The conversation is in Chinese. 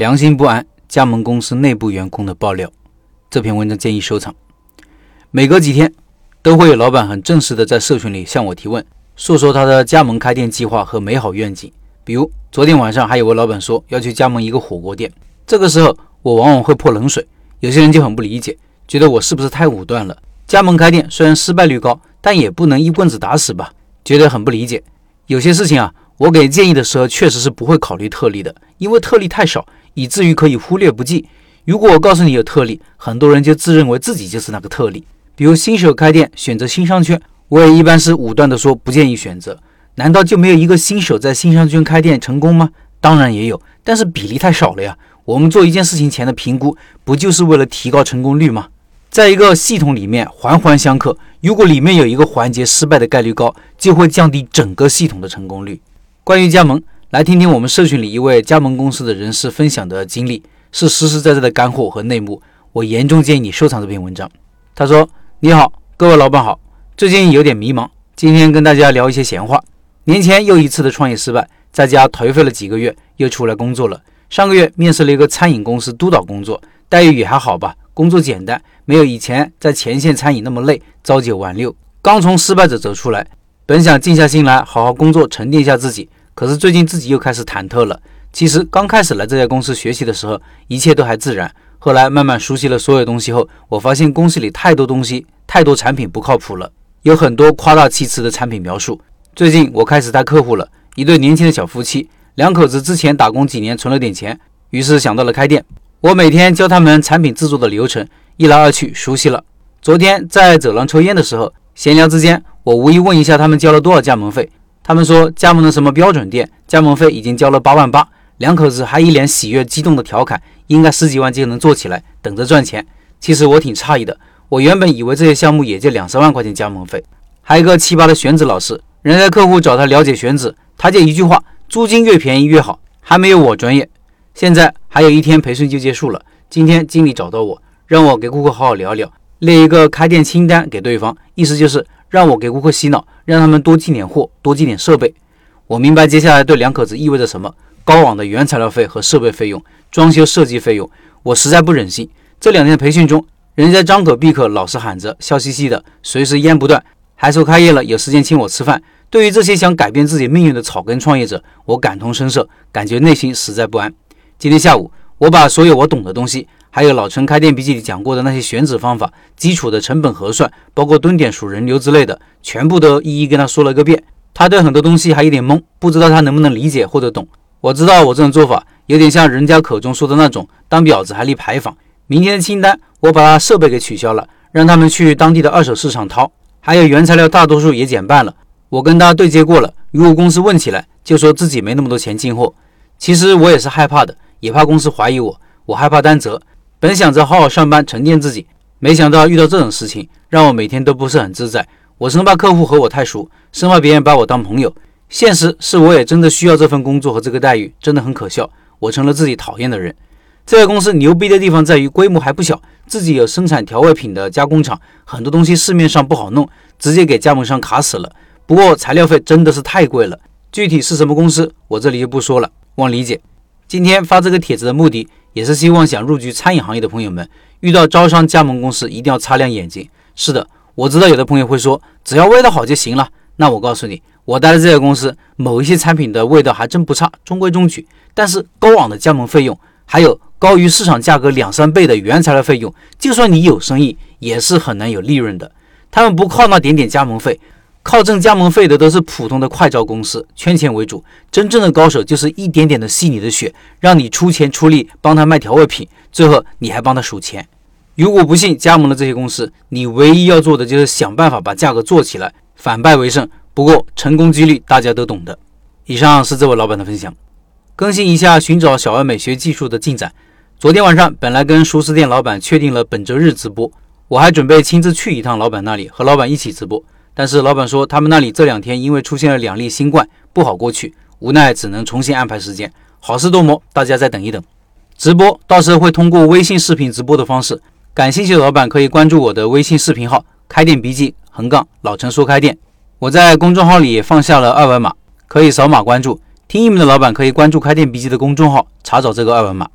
良心不安，加盟公司内部员工的爆料。这篇文章建议收藏。每隔几天，都会有老板很正式的在社群里向我提问，诉说他的加盟开店计划和美好愿景。比如昨天晚上，还有位老板说要去加盟一个火锅店。这个时候，我往往会泼冷水。有些人就很不理解，觉得我是不是太武断了？加盟开店虽然失败率高，但也不能一棍子打死吧？觉得很不理解。有些事情啊。我给建议的时候，确实是不会考虑特例的，因为特例太少，以至于可以忽略不计。如果我告诉你有特例，很多人就自认为自己就是那个特例。比如新手开店选择新商圈，我也一般是武断的说不建议选择。难道就没有一个新手在新商圈开店成功吗？当然也有，但是比例太少了呀。我们做一件事情前的评估，不就是为了提高成功率吗？在一个系统里面环环相扣，如果里面有一个环节失败的概率高，就会降低整个系统的成功率。关于加盟，来听听我们社群里一位加盟公司的人士分享的经历，是实实在在的干货和内幕。我严重建议你收藏这篇文章。他说：“你好，各位老板好，最近有点迷茫，今天跟大家聊一些闲话。年前又一次的创业失败，在家颓废了几个月，又出来工作了。上个月面试了一个餐饮公司督导工作，待遇也还好吧，工作简单，没有以前在前线餐饮那么累，朝九晚六。刚从失败者走出来。”本想静下心来好好工作，沉淀一下自己，可是最近自己又开始忐忑了。其实刚开始来这家公司学习的时候，一切都还自然。后来慢慢熟悉了所有东西后，我发现公司里太多东西、太多产品不靠谱了，有很多夸大其词的产品描述。最近我开始带客户了，一对年轻的小夫妻，两口子之前打工几年存了点钱，于是想到了开店。我每天教他们产品制作的流程，一来二去熟悉了。昨天在走廊抽烟的时候，闲聊之间。我无意问一下他们交了多少加盟费，他们说加盟的什么标准店，加盟费已经交了八万八。两口子还一脸喜悦激动的调侃，应该十几万就能做起来，等着赚钱。其实我挺诧异的，我原本以为这些项目也就两三万块钱加盟费。还有一个奇葩的选址老师，人家客户找他了解选址，他就一句话：租金越便宜越好，还没有我专业。现在还有一天培训就结束了，今天经理找到我，让我给顾客好好聊聊，列一个开店清单给对方，意思就是。让我给顾客洗脑，让他们多进点货，多进点设备。我明白接下来对两口子意味着什么：高昂的原材料费和设备费用、装修设计费用。我实在不忍心。这两天培训中，人家张口闭口老是喊着笑嘻嘻的，随时烟不断，还说开业了有时间请我吃饭。对于这些想改变自己命运的草根创业者，我感同身受，感觉内心实在不安。今天下午，我把所有我懂的东西。还有老陈开店笔记里讲过的那些选址方法、基础的成本核算，包括蹲点数人流之类的，全部都一一跟他说了个遍。他对很多东西还有点懵，不知道他能不能理解或者懂。我知道我这种做法有点像人家口中说的那种当婊子还立牌坊。明天的清单我把他设备给取消了，让他们去当地的二手市场掏。还有原材料大多数也减半了。我跟他对接过了，如果公司问起来，就说自己没那么多钱进货。其实我也是害怕的，也怕公司怀疑我，我害怕担责。本想着好好上班沉淀自己，没想到遇到这种事情，让我每天都不是很自在。我生怕客户和我太熟，生怕别人把我当朋友。现实是我也真的需要这份工作和这个待遇，真的很可笑。我成了自己讨厌的人。这家公司牛逼的地方在于规模还不小，自己有生产调味品的加工厂，很多东西市面上不好弄，直接给加盟商卡死了。不过材料费真的是太贵了。具体是什么公司，我这里就不说了，望理解。今天发这个帖子的目的。也是希望想入局餐饮行业的朋友们，遇到招商加盟公司一定要擦亮眼睛。是的，我知道有的朋友会说，只要味道好就行了。那我告诉你，我待的这家公司，某一些产品的味道还真不差，中规中矩。但是高昂的加盟费用，还有高于市场价格两三倍的原材料费用，就算你有生意，也是很难有利润的。他们不靠那点点加盟费。靠挣加盟费的都是普通的快招公司，圈钱为主。真正的高手就是一点点的吸你的血，让你出钱出力帮他卖调味品，最后你还帮他数钱。如果不幸加盟了这些公司，你唯一要做的就是想办法把价格做起来，反败为胜。不过成功几率大家都懂的。以上是这位老板的分享。更新一下寻找小而美学技术的进展。昨天晚上本来跟熟食店老板确定了本周日直播，我还准备亲自去一趟老板那里和老板一起直播。但是老板说，他们那里这两天因为出现了两例新冠，不好过去，无奈只能重新安排时间。好事多磨，大家再等一等。直播到时候会通过微信视频直播的方式，感兴趣的老板可以关注我的微信视频号“开店笔记横杠老陈说开店”。我在公众号里也放下了二维码，可以扫码关注。听音频的老板可以关注“开店笔记”的公众号，查找这个二维码。